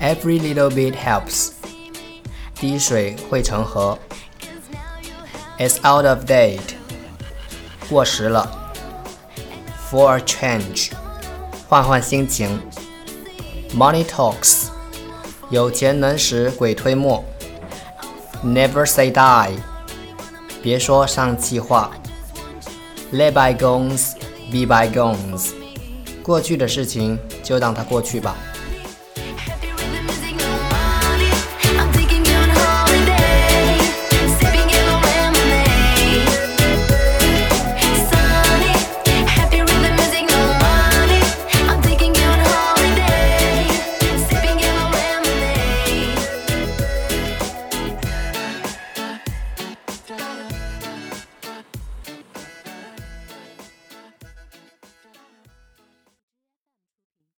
Every little bit helps. 滴水汇成河。It's out of date. 过时了。For a change. 换换心情。Money talks. 有钱能使鬼推磨。Never say die. 别说上气话。Let bygones be bygones. 过去的事情就让它过去吧。